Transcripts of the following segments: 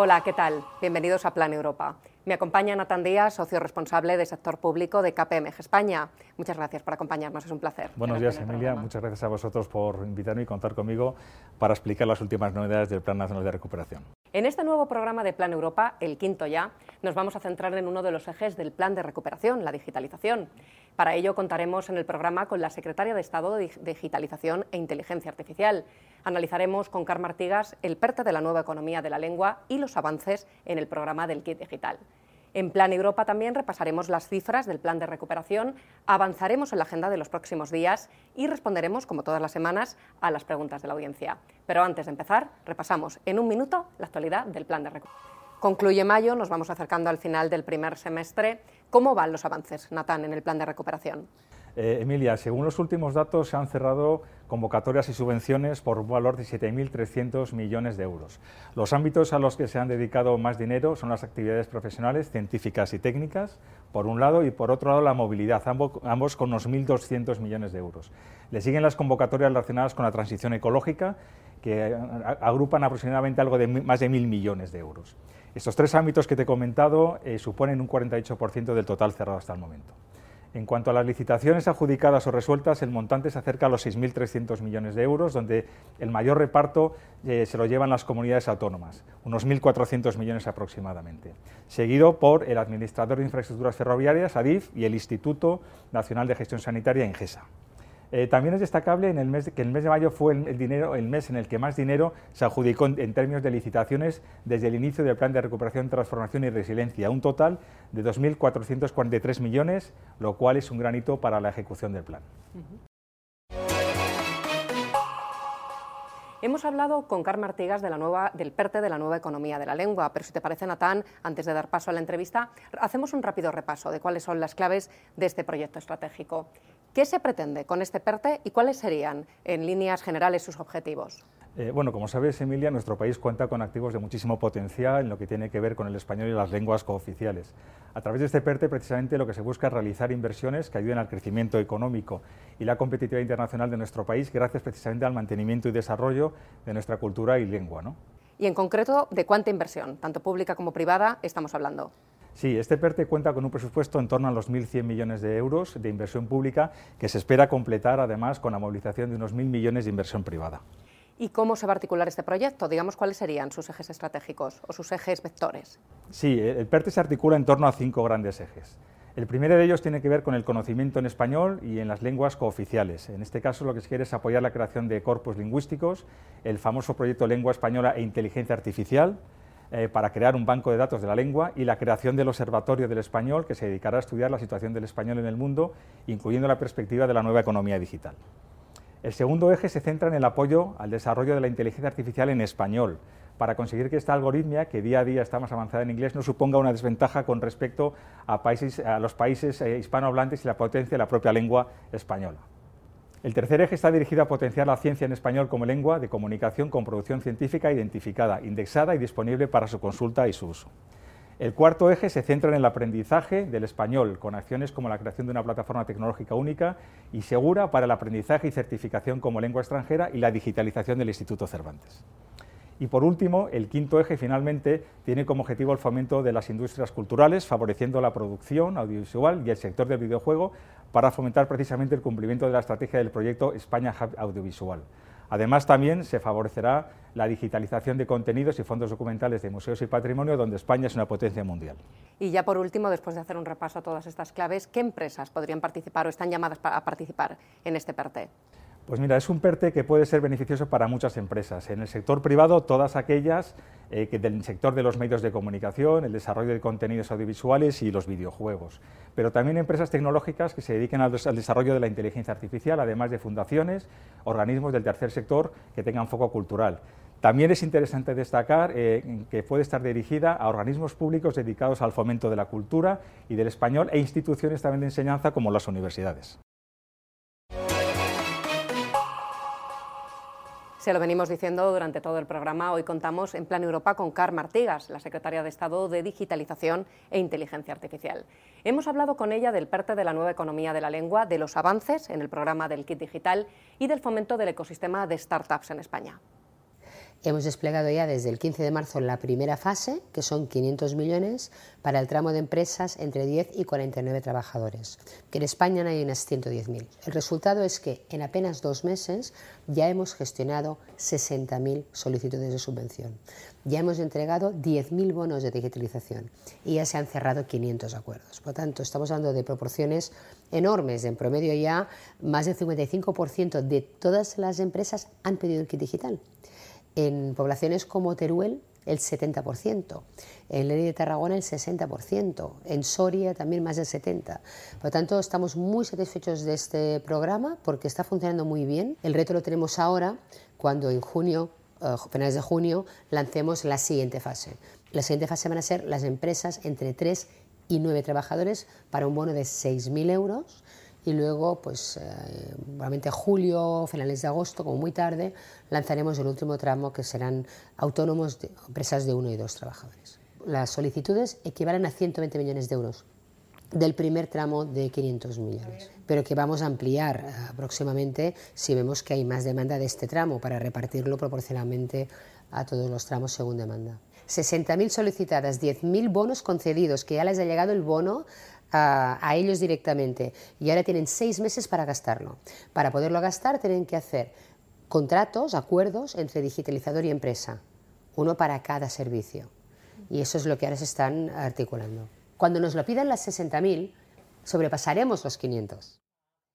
Hola, ¿qué tal? Bienvenidos a Plan Europa. Me acompaña Natán Díaz, socio responsable de sector público de KPMG España. Muchas gracias por acompañarnos, es un placer. Buenos días, Emilia. Muchas gracias a vosotros por invitarme y contar conmigo para explicar las últimas novedades del Plan Nacional de Recuperación. En este nuevo programa de Plan Europa, el quinto ya, nos vamos a centrar en uno de los ejes del plan de recuperación, la digitalización. Para ello contaremos en el programa con la secretaria de Estado de Digitalización e Inteligencia Artificial. Analizaremos con Carmen Artigas el PERTE de la nueva economía de la lengua y los avances en el programa del kit digital. En Plan Europa también repasaremos las cifras del plan de recuperación, avanzaremos en la agenda de los próximos días y responderemos, como todas las semanas, a las preguntas de la audiencia. Pero antes de empezar, repasamos en un minuto la actualidad del plan de recuperación. Concluye mayo, nos vamos acercando al final del primer semestre. ¿Cómo van los avances, Natán, en el plan de recuperación? Eh, Emilia, según los últimos datos, se han cerrado convocatorias y subvenciones por un valor de 7.300 millones de euros. Los ámbitos a los que se han dedicado más dinero son las actividades profesionales, científicas y técnicas, por un lado, y por otro lado la movilidad, ambos, con unos 1.200 millones de euros. Le siguen las convocatorias relacionadas con la transición ecológica, que agrupan aproximadamente algo de más de 1.000 millones de euros. Estos tres ámbitos que te he comentado eh, suponen un 48% del total cerrado hasta el momento. En cuanto a las licitaciones adjudicadas o resueltas, el montante se acerca a los 6.300 millones de euros, donde el mayor reparto eh, se lo llevan las comunidades autónomas, unos 1.400 millones aproximadamente, seguido por el Administrador de Infraestructuras Ferroviarias, ADIF, y el Instituto Nacional de Gestión Sanitaria, INGESA. Eh, también es destacable que el mes de mayo fue el mes en el que más dinero se adjudicó en, términos de licitaciones desde el inicio del Plan de Recuperación, Transformación y Resiliencia, un total de 2.443 millones, lo cual es un gran hito para la ejecución del plan. Hemos hablado con Carmen Artigas de la nueva, del PERTE de la nueva economía de la lengua, pero si te parece, Natán, antes de dar paso a la entrevista, hacemos un rápido repaso de cuáles son las claves de este proyecto estratégico. ¿Qué se pretende con este PERTE y cuáles serían, en líneas generales, sus objetivos? Eh, bueno, como sabes, Emilia, nuestro país cuenta con activos de muchísimo potencial en lo que tiene que ver con el español y las lenguas cooficiales. A través de este PERTE, precisamente, lo que se busca es realizar inversiones que ayuden al crecimiento económico y la competitividad internacional de nuestro país, gracias precisamente al mantenimiento y desarrollo de nuestra cultura y lengua. ¿no? Y en concreto, ¿de cuánta inversión, tanto pública como privada, estamos hablando? Sí, este PERTE cuenta con un presupuesto en torno a los 1.100 millones de euros de inversión pública que se espera completar además con la movilización de unos 1.000 millones de inversión privada. ¿Y cómo se va a articular este proyecto? Digamos, ¿cuáles serían sus ejes estratégicos o sus ejes vectores? Sí, el PERTE se articula en torno a cinco grandes ejes. El primero de ellos tiene que ver con el conocimiento en español y en las lenguas cooficiales. En este caso lo que se quiere es apoyar la creación de corpus lingüísticos, el famoso proyecto Lengua Española e Inteligencia Artificial, eh, para crear un banco de datos de la lengua y la creación del Observatorio del Español, que se dedicará a estudiar la situación del español en el mundo, incluyendo la perspectiva de la nueva economía digital. El segundo eje se centra en el apoyo al desarrollo de la inteligencia artificial en español, para conseguir que esta algoritmia, que día a día está más avanzada en inglés, no suponga una desventaja con respecto a, los países eh, hispanohablantes y la potencia de la propia lengua española. El tercer eje está dirigido a potenciar la ciencia en español como lengua de comunicación con producción científica identificada, indexada y disponible para su consulta y su uso. El cuarto eje se centra en el aprendizaje del español, con acciones como la creación de una plataforma tecnológica única y segura para el aprendizaje y certificación como lengua extranjera y la digitalización del Instituto Cervantes. Y por último, el quinto eje finalmente tiene como objetivo el fomento de las industrias culturales, favoreciendo la producción audiovisual y el sector del videojuego para fomentar precisamente el cumplimiento de la estrategia del proyecto España Hub Audiovisual. Además, también se favorecerá la digitalización de contenidos y fondos documentales de museos y patrimonio, donde España es una potencia mundial. Y ya por último, después de hacer un repaso a todas estas claves, ¿qué empresas podrían participar o están llamadas a participar en este PERTE? Pues mira, es un PERTE que puede ser beneficioso para muchas empresas. En el sector privado, todas aquellas eh, que del sector de los medios de comunicación, el desarrollo de contenidos audiovisuales y los videojuegos. Pero también empresas tecnológicas que se dediquen al, desarrollo de la inteligencia artificial, además de fundaciones, organismos del tercer sector que tengan foco cultural. También es interesante destacar eh, que puede estar dirigida a organismos públicos dedicados al fomento de la cultura y del español e instituciones también de enseñanza como las universidades. Se lo venimos diciendo durante todo el programa. Hoy contamos en Plan Europa con Carmen Artigas, la secretaria de Estado de Digitalización e Inteligencia Artificial. Hemos hablado con ella del PERTE de la nueva economía de la lengua, de los avances en el programa del kit digital y del fomento del ecosistema de startups en España. Hemos desplegado ya desde el 15 de marzo la primera fase, que son 500 millones, para el tramo de empresas entre 10 y 49 trabajadores, que en España hay unas 110.000. El resultado es que en apenas dos meses ya hemos gestionado 60.000 solicitudes de subvención, ya hemos entregado 10.000 bonos de digitalización y ya se han cerrado 500 acuerdos. Por lo tanto, estamos hablando de proporciones enormes. En promedio ya más del 55% de todas las empresas han pedido el kit digital. En poblaciones como Teruel, el 70%, en Lerida de Tarragona el 60%, en Soria también más del 70%. Por lo tanto, estamos muy satisfechos de este programa porque está funcionando muy bien. El reto lo tenemos ahora cuando en junio, eh, finales de junio, lancemos la siguiente fase. La siguiente fase van a ser las empresas entre 3 y 9 trabajadores para un bono de 6.000 euros y luego, pues, eh, probablemente julio, finales de agosto, como muy tarde, lanzaremos el último tramo que serán autónomos, empresas de uno y dos trabajadores. Las solicitudes equivalen a 120 millones de euros del primer tramo de 500 millones, pero que vamos a ampliar próximamente si vemos que hay más demanda de este tramo para repartirlo proporcionalmente a todos los tramos según demanda. 60.000 solicitadas, 10.000 bonos concedidos, que ya les ha llegado el bono a, ellos directamente y ahora tienen seis meses para gastarlo. Para poderlo gastar tienen que hacer contratos, acuerdos entre digitalizador y empresa, uno para cada servicio. Y eso es lo que ahora se están articulando. Cuando nos lo pidan las 60.000, sobrepasaremos los 500.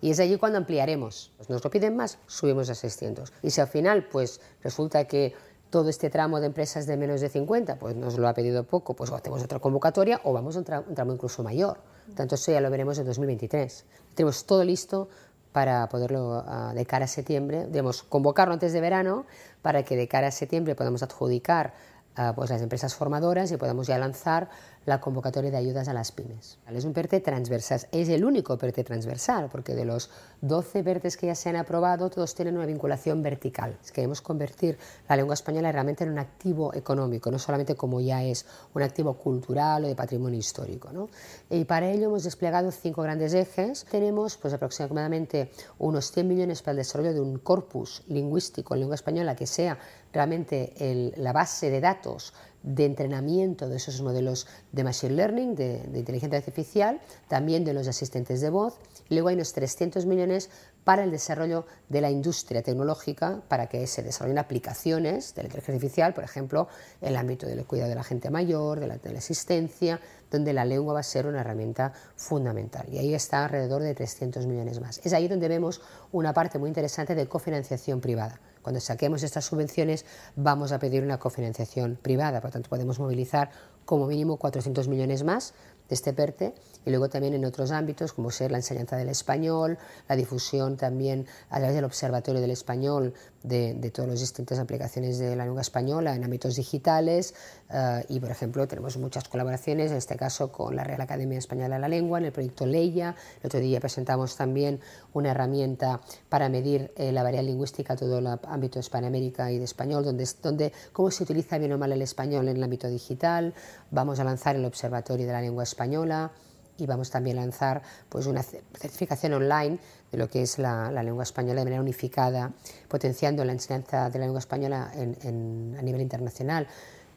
Y es allí cuando ampliaremos. Pues nos lo piden más, subimos a 600. Y si al final pues resulta que todo este tramo de empresas de menos de 50, pues nos lo ha pedido poco, pues hacemos otra convocatoria o vamos a un, tramo incluso mayor. Tanto eso ya lo veremos en 2023. Tenemos todo listo para poderlo ah, de cara a septiembre, digamos, convocarlo antes de verano para que de cara a septiembre podamos adjudicar uh, pues las empresas formadoras y podamos ya lanzar la convocatoria de ayudas a las pymes. Es un PERTE transversal, es el único PERTE transversal, porque de los 12 PERTES que ya se han aprobado, todos tienen una vinculación vertical. Queremos convertir la lengua española realmente en un activo económico, no solamente como ya es un activo cultural o de patrimonio histórico. ¿no? Y para ello hemos desplegado cinco grandes ejes. Tenemos pues, aproximadamente unos 100 millones para el desarrollo de un corpus lingüístico en lengua española que sea realmente la base de datos de entrenamiento de esos modelos de Machine Learning, de, inteligencia artificial, también de los asistentes de voz. luego hay unos 300 millones para el desarrollo de la industria tecnológica, para que se desarrollen aplicaciones de la inteligencia artificial, por ejemplo, en el ámbito del cuidado de la gente mayor, de la teleasistencia, donde la lengua va a ser una herramienta fundamental. Y ahí está alrededor de 300 millones más. Es ahí donde vemos una parte muy interesante de cofinanciación privada. Cuando saquemos estas subvenciones vamos a pedir una cofinanciación privada, por lo tanto podemos movilizar como mínimo 400 millones más de este PERTE y luego también en otros ámbitos como ser la enseñanza del español, la difusión también a través del Observatorio del Español de, todas las distintas aplicaciones de la lengua española en ámbitos digitales eh, y por ejemplo tenemos muchas colaboraciones, en este caso con la Real Academia Española de la Lengua, en el proyecto Leia, el otro día presentamos también una herramienta para medir eh, la variedad lingüística todo el ámbito de Hispanoamérica y de español, donde, donde cómo se utiliza bien o mal el español en el ámbito digital, vamos a lanzar el Observatorio de la Lengua Española, y vamos también a lanzar pues, una certificación online de lo que es la, lengua española de manera unificada, potenciando la enseñanza de la lengua española a nivel internacional.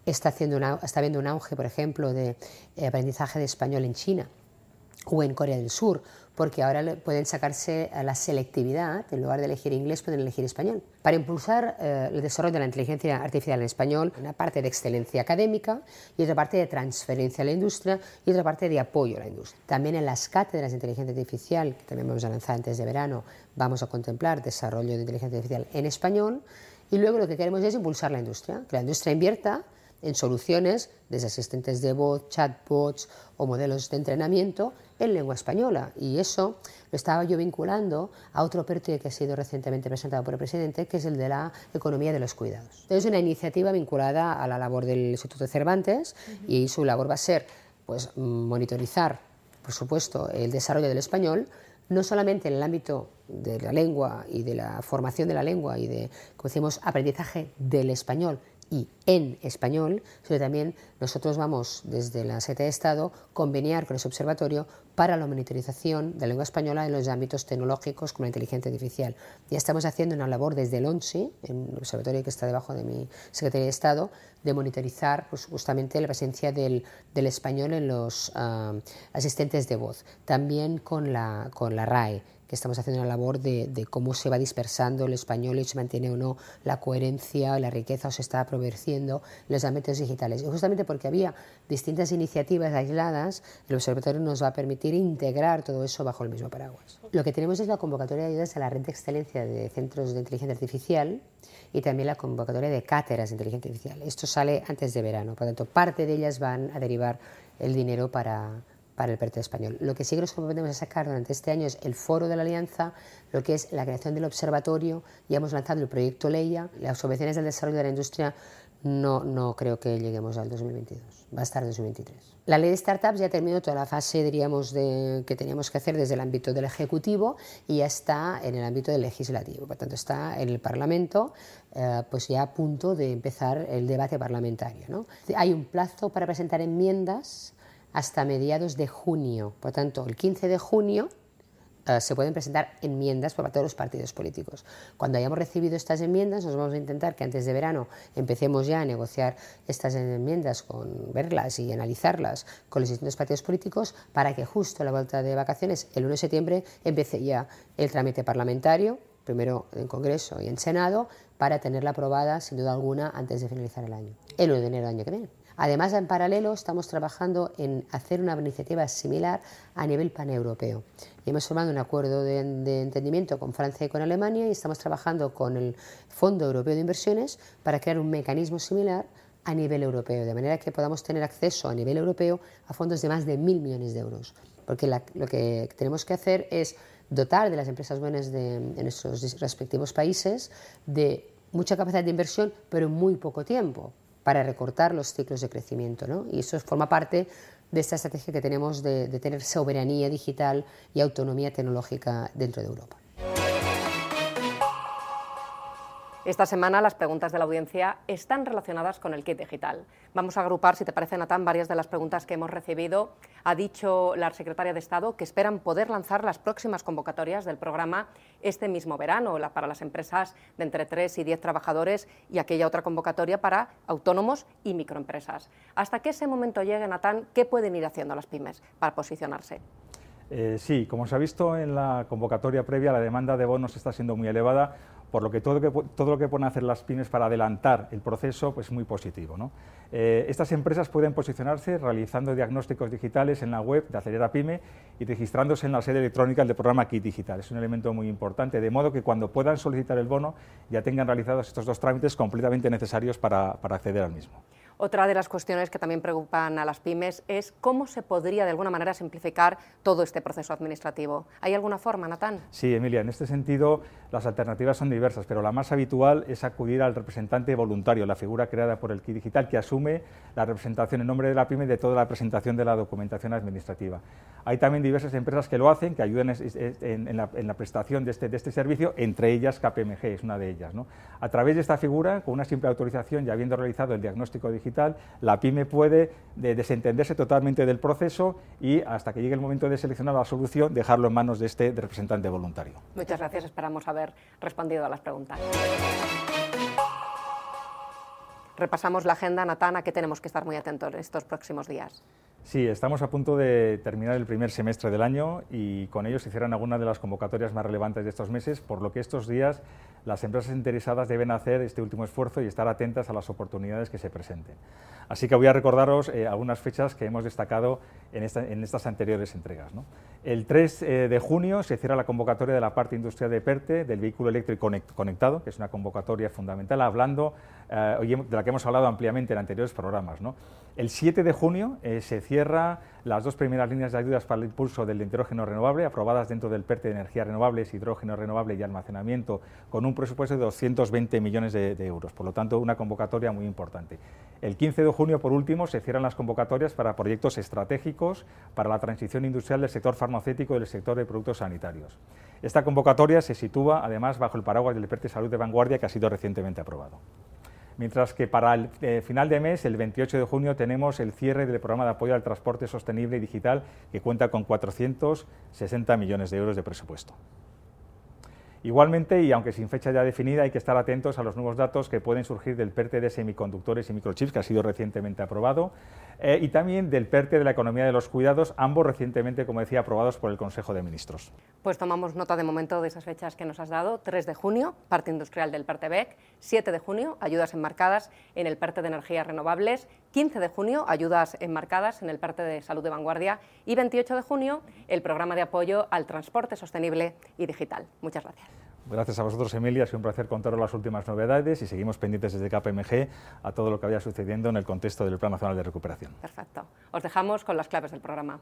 Está, haciendo está habiendo un auge, por ejemplo, de eh, aprendizaje de español en China o en Corea del Sur, porque ahora pueden sacarse la selectividad, en lugar de elegir inglés pueden elegir español. Para impulsar eh, el desarrollo de la inteligencia artificial en español, una parte de excelencia académica y otra parte de transferencia a la industria y otra parte de apoyo a la industria. También en las cátedras de inteligencia artificial, que también vamos a lanzar antes de verano, vamos a contemplar desarrollo de inteligencia artificial en español y luego lo que queremos es impulsar la industria, que la industria invierta en soluciones desde asistentes de voz, chatbots o modelos de entrenamiento en lengua española. Y eso lo estaba yo vinculando a otro PERTE que ha sido recientemente presentado por el presidente, que es el de la economía de los cuidados. Es una iniciativa vinculada a la labor del Instituto Cervantes y su labor va a ser pues, monitorizar, por supuesto, el desarrollo del español, no solamente en el ámbito de la lengua y de la formación de la lengua y de, como decimos, aprendizaje del español y en español, sino también nosotros vamos desde la Secretaría de Estado conveniar con ese observatorio para la monitorización de la lengua española en los ámbitos tecnológicos como la inteligencia artificial. Ya estamos haciendo una labor desde el ONSI, el observatorio que está debajo de mi Secretaría de Estado, de monitorizar pues, justamente la presencia del, del español en los ah, asistentes de voz. También con la, con la RAE que estamos haciendo una labor de, cómo se va dispersando el español y se mantiene o no la coherencia, la riqueza o se está aprovechiendo en los ámbitos digitales. Y justamente porque había distintas iniciativas aisladas, el observatorio nos va a permitir integrar todo eso bajo el mismo paraguas. Lo que tenemos es la convocatoria de ayudas a la red de excelencia de centros de inteligencia artificial y también la convocatoria de cátedras de inteligencia artificial. Esto sale antes de verano, por lo tanto, parte de ellas van a derivar el dinero para, para el PERTE español. Lo que sí que nos comprometemos a sacar durante este año es el foro de la alianza, lo que es la creación del observatorio, ya hemos lanzado el proyecto Leia, las subvenciones del desarrollo de la industria no, no creo que lleguemos al 2022, va a estar en 2023. La ley de startups ya terminó toda la fase, diríamos, de, que teníamos que hacer desde el ámbito del Ejecutivo y ya está en el ámbito del Legislativo. Por tanto, está en el Parlamento, eh, pues ya a punto de empezar el debate parlamentario. ¿no? Hay un plazo para presentar enmiendas hasta mediados de junio. Por tanto, el 15 de junio eh, se pueden presentar enmiendas por parte de los partidos políticos. Cuando hayamos recibido estas enmiendas, nos vamos a intentar que antes de verano empecemos ya a negociar estas enmiendas, con verlas y analizarlas con los distintos partidos políticos, para que justo a la vuelta de vacaciones, el 1 de septiembre, empiece ya el trámite parlamentario, primero en Congreso y en Senado, para tenerla aprobada, sin duda alguna, antes de finalizar el año, el 1 de enero del año que viene. Además, en paralelo, estamos trabajando en hacer una iniciativa similar a nivel paneuropeo. Y hemos formado un acuerdo de, entendimiento con Francia y con Alemania y estamos trabajando con el Fondo Europeo de Inversiones para crear un mecanismo similar a nivel europeo, de manera que podamos tener acceso a nivel europeo a fondos de más de mil millones de euros. Porque lo que tenemos que hacer es dotar de las empresas buenas de, de nuestros respectivos países de mucha capacidad de inversión, pero en muy poco tiempo para recortar los ciclos de crecimiento. ¿no? Y eso forma parte de esta estrategia que tenemos de, de tener soberanía digital y autonomía tecnológica dentro de Europa. Esta semana las preguntas de la audiencia están relacionadas con el kit digital. Vamos a agrupar, si te parece, Natán, varias de las preguntas que hemos recibido. Ha dicho la secretaria de Estado que esperan poder lanzar las próximas convocatorias del programa este mismo verano para las empresas de entre 3 y 10 trabajadores y aquella otra convocatoria para autónomos y microempresas. Hasta que ese momento llegue, Natán, ¿qué pueden ir haciendo las pymes para posicionarse? Eh, sí, como se ha visto en la convocatoria previa, la demanda de bonos está siendo muy elevada, por lo que todo, lo que pueden hacer las pymes para adelantar el proceso pues, es muy positivo. Eh, estas empresas pueden posicionarse realizando diagnósticos digitales en la web de Acelera Pyme y registrándose en la sede electrónica del programa Kit Digital. Es un elemento muy importante, de modo que cuando puedan solicitar el bono ya tengan realizados estos dos trámites completamente necesarios para acceder al mismo. Otra de las cuestiones que también preocupan a las pymes es cómo se podría de alguna manera simplificar todo este proceso administrativo. ¿Hay alguna forma, Natán? Sí, Emilia, en este sentido las alternativas son diversas, pero la más habitual es acudir al representante voluntario, la figura creada por el KI Digital que asume la representación en nombre de la pyme de toda la presentación de la documentación administrativa. Hay también diversas empresas que lo hacen, que ayudan en, la, prestación de este, este, servicio, entre ellas KPMG es una de ellas. A través de esta figura, con una simple autorización y habiendo realizado el diagnóstico digital, la pyme puede desentenderse totalmente del proceso y hasta que llegue el momento de seleccionar la solución, dejarlo en manos de este representante voluntario. Muchas gracias, esperamos haber respondido a las preguntas. Repasamos la agenda, Natana, que tenemos que estar muy atentos estos próximos días. Sí, estamos a punto de terminar el primer semestre del año y con ello se cierran algunas de las convocatorias más relevantes de estos meses, por lo que estos días las empresas interesadas deben hacer este último esfuerzo y estar atentas a las oportunidades que se presenten. Así que voy a recordaros eh, algunas fechas que hemos destacado en, estas anteriores entregas. El 3 eh, de junio se cierra la convocatoria de la parte industrial de PERTE del vehículo eléctrico conectado, que es una convocatoria fundamental, hablando eh, de la que hemos hablado ampliamente en anteriores programas. El 7 de junio se cierra las dos primeras líneas de ayudas para el impulso del hidrógeno renovable, aprobadas dentro del PERTE de energías renovables, hidrógeno renovable y almacenamiento, con un presupuesto de 220 millones de, euros. Por lo tanto, una convocatoria muy importante. El 15 de junio, por último, se cierran las convocatorias para proyectos estratégicos para la transición industrial del sector farmacéutico y del sector de productos sanitarios. Esta convocatoria se sitúa, además, bajo el paraguas del PERTE Salud de Vanguardia, que ha sido recientemente aprobado. Mientras que para el eh, final de mes, el 28 de junio, tenemos el cierre del programa de apoyo al transporte sostenible y digital que cuenta con 460 millones de euros de presupuesto. Igualmente, y aunque sin fecha ya definida, hay que estar atentos a los nuevos datos que pueden surgir del PERTE de semiconductores y microchips, que ha sido recientemente aprobado, eh, y también del PERTE de la economía de los cuidados, ambos recientemente, como decía, aprobados por el Consejo de Ministros. Pues tomamos nota de momento de esas fechas que nos has dado. 3 de junio, parte industrial del PERTE BEC. 7 de junio, ayudas enmarcadas en el PERTE de energías renovables. 15 de junio, ayudas enmarcadas en el PERTE de salud de vanguardia. Y 28 de junio, el programa de apoyo al transporte sostenible y digital. Muchas gracias. Gracias a vosotros, Emilia. Ha sido un placer contaros las últimas novedades y seguimos pendientes desde KPMG a todo lo que vaya sucediendo en el contexto del Plan Nacional de Recuperación. Perfecto. Os dejamos con las claves del programa.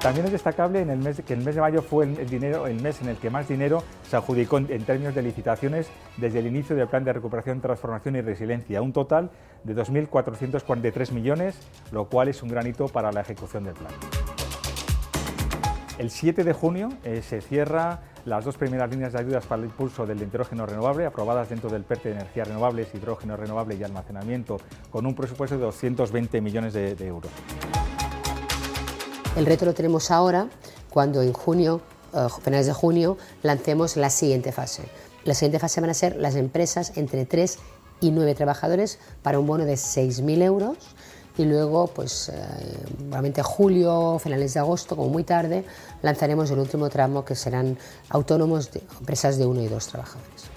También es destacable en el mes, que el mes de mayo fue el, dinero, el mes en el que más dinero se adjudicó en, en, términos de licitaciones desde el inicio del Plan de Recuperación, Transformación y Resiliencia, un total de 2.443 millones, lo cual es un gran hito para la ejecución del plan. El 7 de junio eh, se cierra las dos primeras líneas de ayudas para el impulso del hidrógeno renovable, aprobadas dentro del PERTE de energías renovables, hidrógeno renovable y almacenamiento, con un presupuesto de 220 millones de, euros. El reto lo tenemos ahora, cuando en junio, eh, finales de junio, lancemos la siguiente fase. La siguiente fase van a ser las empresas entre 3 y 9 trabajadores para un bono de 6.000 euros y luego, pues, eh, probablemente julio, finales de agosto, como muy tarde, lanzaremos el último tramo que serán autónomos, de, empresas de uno y dos trabajadores.